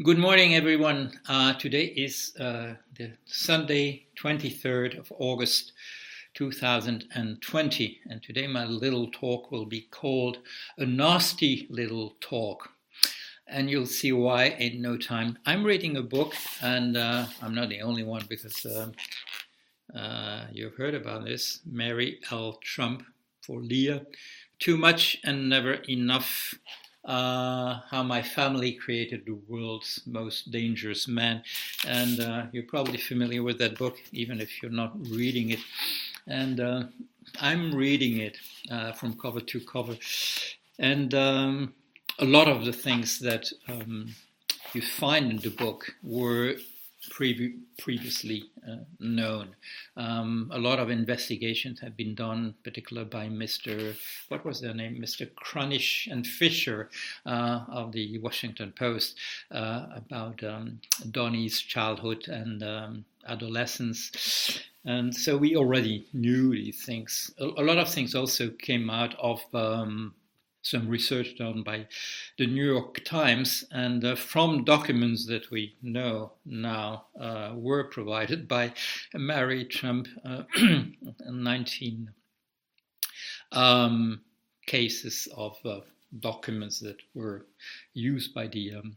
Good morning, everyone. Uh, today is uh, the Sunday, 23rd of August, 2020, and today my little talk will be called A Nasty Little Talk. And you'll see why in no time. I'm reading a book, and uh, I'm not the only one because uh, uh, you've heard about this Mary L. Trump for Leah. Too much and never enough uh, how my family created the world's most dangerous man. And uh, you're probably familiar with that book, even if you're not reading it. And uh, I'm reading it uh, from cover to cover. And um, a lot of the things that um, you find in the book were previ- previously uh, known. Um, a lot of investigations have been done, particularly by Mr. What was their name? Mr. Kranish and Fisher uh, of the Washington Post uh, about um, Donnie's childhood and um, adolescence. And so we already knew these things. A, a lot of things also came out of um, some research done by the New York Times, and uh, from documents that we know now uh, were provided by Mary Trump, uh, 19 um, cases of uh, documents that were used by the um,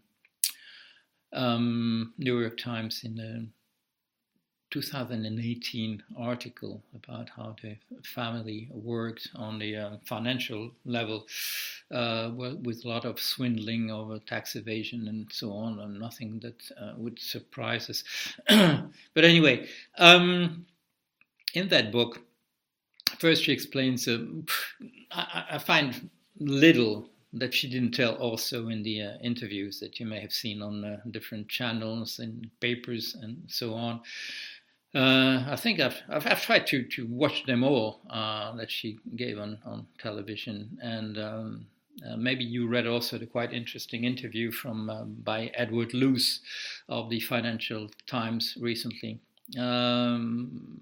um, New York Times in the 2018 article about how the family worked on the uh, financial level uh, with a lot of swindling over tax evasion and so on, and nothing that uh, would surprise us. but anyway, um, in that book, first she explains, uh, I, I, find little that she didn't tell also in the uh, interviews that you may have seen on uh, different channels and papers and so on. Uh, I think I've, I've, I've tried to to watch them all uh, that she gave on on television, and um, uh, maybe you read also the quite interesting interview from um, by Edward Luce of the Financial Times recently. Um,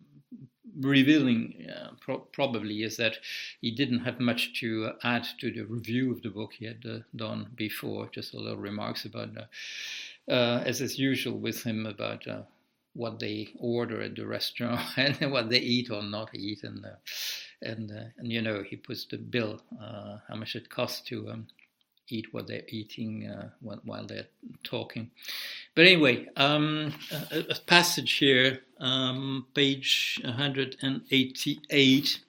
revealing uh, pro- probably is that he didn't have much to add to the review of the book he had uh, done before, just a little remarks about, uh, as is usual with him, about what they order at the restaurant and what they eat or not eat, and uh, and uh, and you know he puts the bill uh, how much it costs to um, eat what they're eating uh, while they're talking. But anyway, um, a, a, passage here, um, page 188.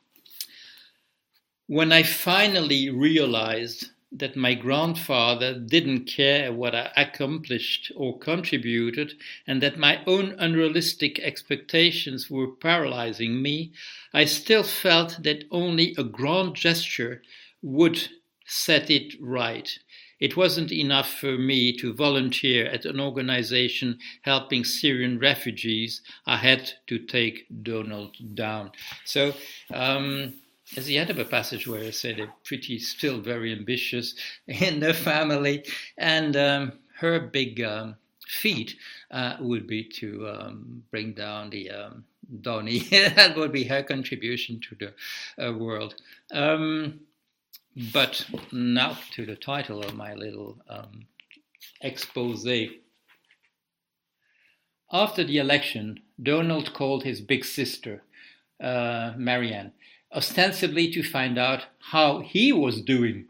When I finally realized that my grandfather didn't care what I accomplished or contributed, and that my own unrealistic expectations were paralyzing me, I still felt that only a grand gesture would set it right. It wasn't enough for me to volunteer at an organization helping Syrian refugees. I had to take Donald down. So, um, as the end of a passage where I said they're pretty still very ambitious in the family, and um, her big um, feat uh, would be to um, bring down the um, Donny. that would be her contribution to the uh, world. Um, but now to the title of my little um, expose. After the election, Donald called his big sister, uh, Marianne, ostensibly to find out how he was doing.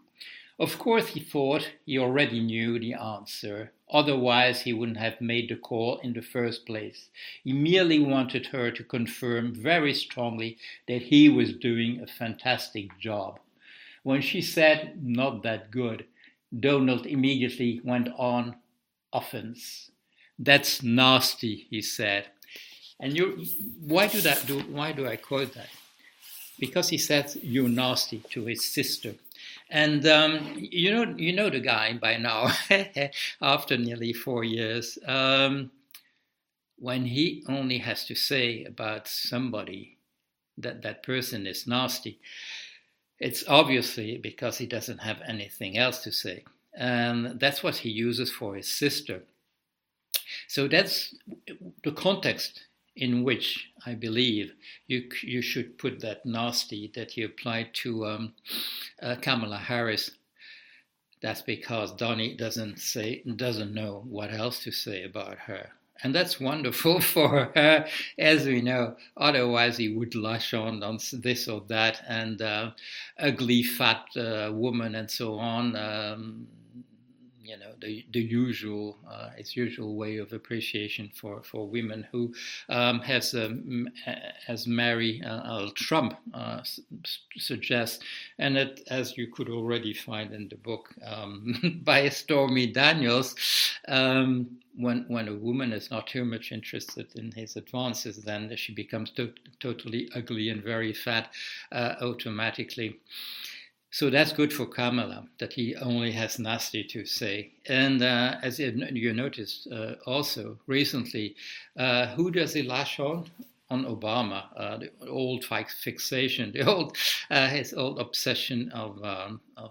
Of course, he thought he already knew the answer, otherwise, he wouldn't have made the call in the first place. He merely wanted her to confirm very strongly that he was doing a fantastic job. When she said, not that good, Donald immediately went on offense. That's nasty, he said. And you, why do that? Do, why do I quote that? Because he says you're nasty" to his sister. And um, you know, you know the guy by now. after nearly four years, um, when he only has to say about somebody that that person is nasty, it's obviously because he doesn't have anything else to say, and that's what he uses for his sister. So that's the context in which I believe you you should put that nasty that you applied to um, uh, Kamala Harris. that's because Donny doesn't say doesn't know what else to say about her. And that's wonderful for her, as we know. Otherwise, he would lash on on this or that, and uh, ugly fat uh, woman, and so on. Um, you know the the usual uh, its usual way of appreciation for, for women who um, has um, as Mary uh, Trump uh, suggests, and it, as you could already find in the book um, by Stormy Daniels. Um, when, when a woman is not too much interested in his advances, then she becomes to- totally ugly and very fat uh, automatically. So that's good for Kamala that he only has nasty to say. And uh, as you noticed uh, also recently, uh, who does he lash on? On Obama, uh, the old fixation, the old uh, his old obsession of, um, of,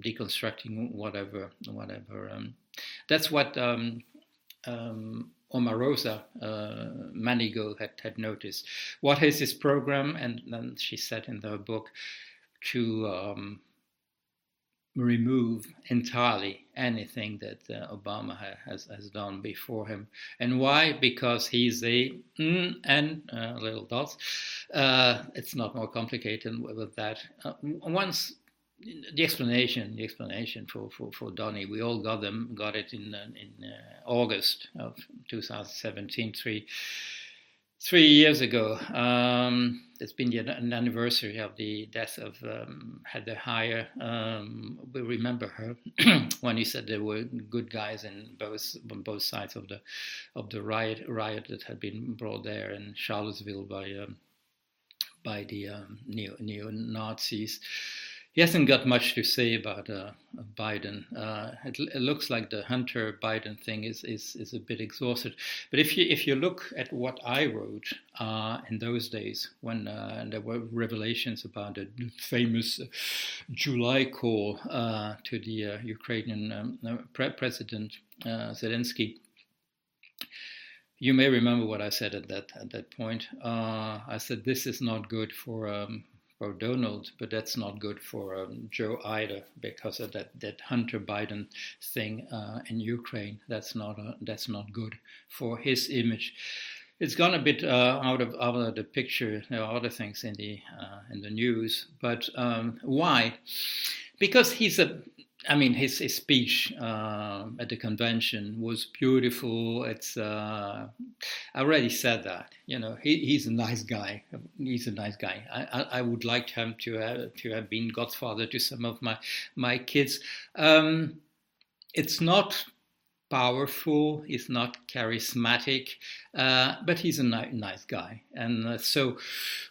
deconstructing whatever, whatever. Um, that's what um, um, Omarosa uh, Manigault had, had noticed. What is his program? And then she said in the book, to um, remove entirely anything that uh, Obama ha- has, has done before him. And why? Because he's a mm, and uh, little dots. Uh, it's not more complicated with that. Uh, once the explanation, the explanation for, for, for Donny, we all got them, got it in uh, in uh, August of 2017. Three three years ago. Um, it's been the, an anniversary of the death of um, Heather Heyer. Um, we remember her when he said there were good guys in both on both sides of the of the riot riot that had been brought there in Charlottesville by um, by the um, neo neo Nazis he hasn't got much to say about uh, Biden. Uh, it, it, looks like the Hunter Biden thing is, is, is a bit exhausted. But if you if you look at what I wrote uh, in those days when uh, there were revelations about the famous July call uh, to the uh, Ukrainian um, President Zelensky. You may remember what I said at that at that point. I said this is not good for um, for Donald, but that's not good for um, Joe either because of that, that Hunter Biden thing uh, in Ukraine. That's not uh, that's not good for his image. It's gone a bit uh, out of out of the picture. There are other things in the uh, in the news, but um, why? Because he's a I mean, his, his speech uh, at the convention was beautiful. It's uh, I already said that. You know, he, he's a nice guy. He's a nice guy. I, I, I, would like him to have to have been godfather to some of my my kids. Um, it's not powerful, he's not charismatic, uh, but he's a ni- nice guy. And uh, so,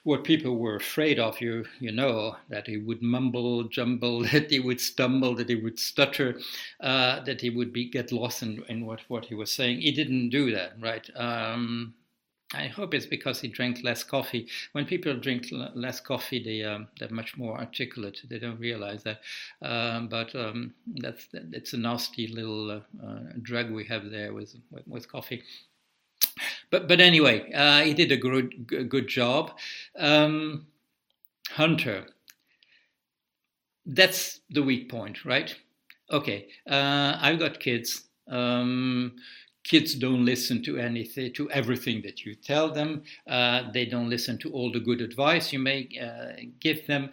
what people were afraid of, you you know, that he would mumble, jumble, that he would stumble, that he would stutter, uh, that he would be get lost in, in what, what he was saying. He didn't do that, right? Um, I hope it's because he drank less coffee. When people drink less coffee, they um, they're much more articulate. They don't realize that, um, but um, that's it's a nasty little uh, uh, drug we have there with with, with coffee. But but anyway, uh, he did a good good job. Um, Hunter, that's the weak point, right? Okay, uh, I've got kids. Um, kids don't listen to anything to everything that you tell them uh, they don't listen to all the good advice you may uh, give them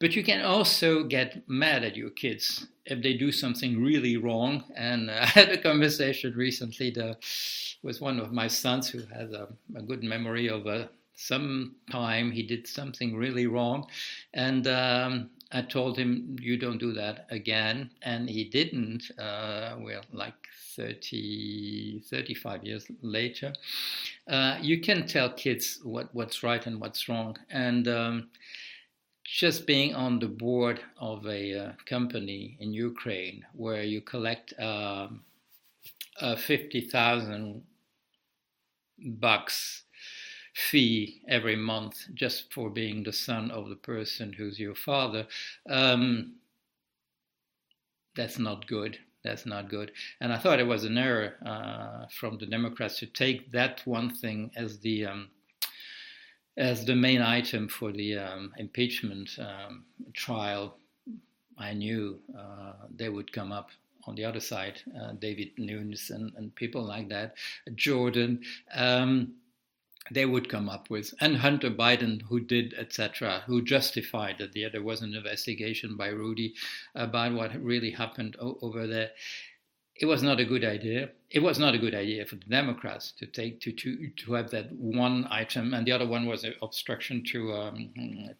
but you can also get mad at your kids if they do something really wrong and uh, i had a conversation recently the, with one of my sons who has a, a good memory of uh, some time he did something really wrong and um, I told him, you don't do that again. And he didn't. Uh, well, like 30, 35 years later, uh, you can tell kids what, what's right and what's wrong. And um, just being on the board of a uh, company in Ukraine where you collect um, 50,000 bucks fee every month just for being the son of the person who's your father, um, that's not good. That's not good. And I thought it was an error uh, from the Democrats to take that one thing as the um, as the main item for the um, impeachment um, trial I knew uh, they would come up on the other side, uh, David Nunes and, and, people like that, Jordan. Um, they would come up with, and Hunter Biden, who did, etc., who justified that yeah, there was an investigation by Rudy about what really happened o- over there. It was not a good idea. It was not a good idea for the Democrats to take to to to have that one item, and the other one was obstruction to um,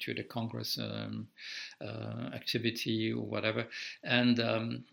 to the Congress um, uh, activity or whatever. And um,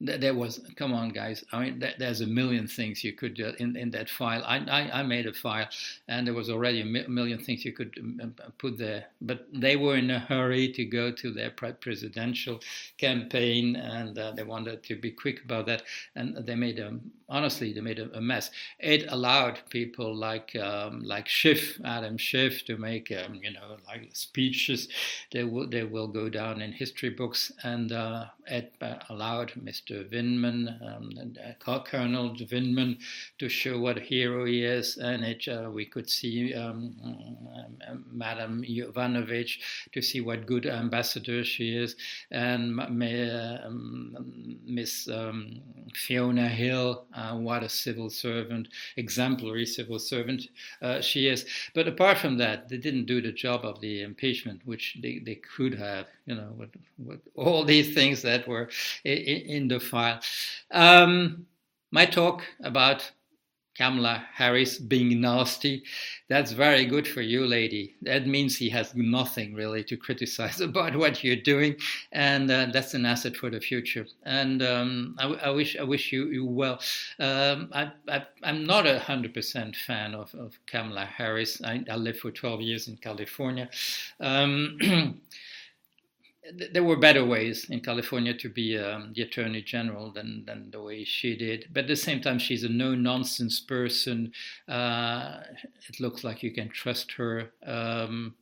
there was come on guys. I mean there's a million things you could do in, in that file. I, I, I made a file and there was already a million things you could um, um, put there. But they were in a hurry to go to their presidential campaign and uh, they wanted to be quick about that. And they made a honestly they made a, a mess. It allowed people like um, like Schiff Adam Schiff to make um, you know like speeches. They will they will go down in history books and uh, it uh, allowed Mr Mr. Vindman, um, uh, Colonel Vindman, to show what a hero he is. And it, uh, we could see um, um, Madam Yovanovitch to see what good ambassador she is, and Miss um, Fiona Hill, uh, what a civil servant, exemplary civil servant uh, she is. But apart from that, they didn't do the job of the impeachment, which they, they could have, you know, with, with all these things that were in, in the file. Um, my talk about Kamala Harris being nasty, that's very good for you, lady. That means he has nothing really to criticize about what you're doing, and uh, that's an asset for the future. And um, I, I, wish I wish you, you well. Um, I, am not a hundred percent fan of, of Kamala Harris. I, I, lived for 12 years in California. Um, there were better ways in California to be um, the attorney general than, than the way she did. But at the same time, she's a no nonsense person. Uh, it looks like you can trust her. Um,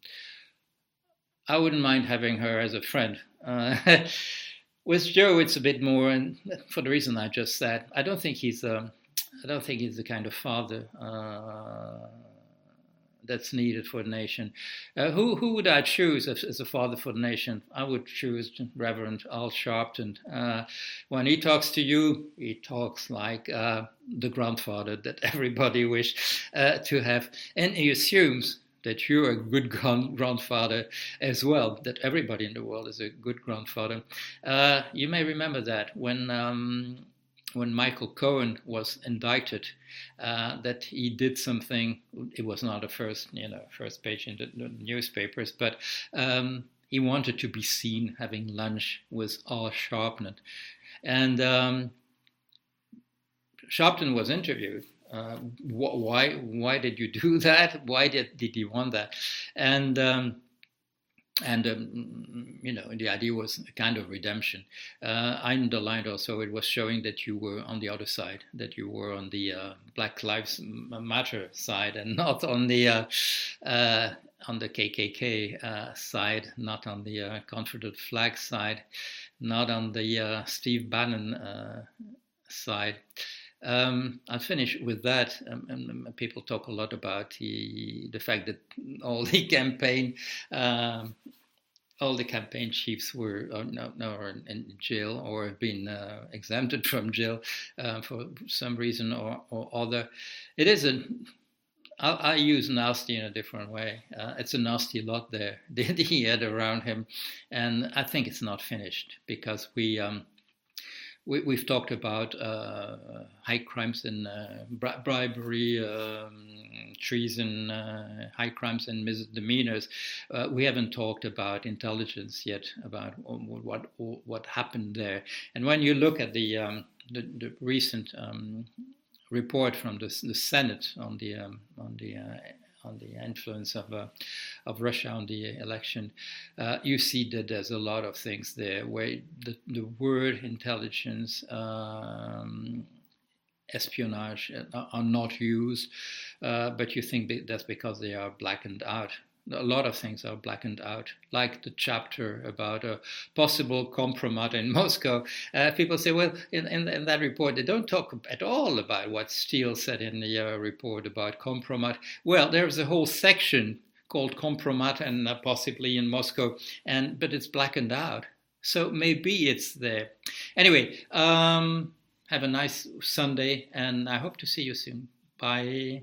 I wouldn't mind having her as a friend. Uh, with Joe, it's a bit more, and for the reason I just said, I don't think he's a, um, I don't think he's the kind of father. Uh, that's needed for the nation. Uh, who who would I choose as, as, a father for the nation? I would choose Reverend Al Sharpton. Uh, when he talks to you, he talks like uh, the grandfather that everybody wish uh, to have, and he assumes that you're a good grandfather as well, that everybody in the world is a good grandfather. Uh, you may remember that when um, when Michael Cohen was indicted, uh, that he did something. It was not a first, you know, first page in the, newspapers, but um, he wanted to be seen having lunch with Al Sharpton, and um, Sharpton was interviewed. Uh, wh- why? Why did you do that? Why did did you want that? And um, and um, you know the idea was a kind of redemption. Uh, i underlined also it was showing that you were on the other side that you were on the uh, black lives matter side and not on the uh, uh on the kkk uh, side not on the uh, confederate flag side not on the steve bannon side um, I'll finish with that. Um, and people talk a lot about the the fact that all the campaign. Um, all the campaign chiefs were uh, no, no, in jail or have been uh, exempted from jail uh, for some reason or, or other. It is a I, I use nasty in a different way. Uh, it's a nasty lot there that he had around him, and I think it's not finished because we um, we, have talked about uh, high crimes and uh, bri- bribery, um, treason, uh, high crimes and misdemeanors. Uh, we haven't talked about intelligence yet, about what what happened there. And when you look at the um, the, the, recent um, report from the, the, Senate on the um, on the uh, on the influence of uh, of Russia on the election, uh, you see that there's a lot of things there where the, the word intelligence. Um, espionage uh, are not used, uh, but you think that's because they are blackened out a lot of things are blackened out, like the chapter about a possible compromise in Moscow. Uh, people say, well, in, in, in, that report, they don't talk at all about what Steele said in the uh, report about compromise. Well, there's a whole section called compromise and uh, possibly in Moscow, and but it's blackened out. So maybe it's there. Anyway, um, have a nice Sunday, and I hope to see you soon. Bye.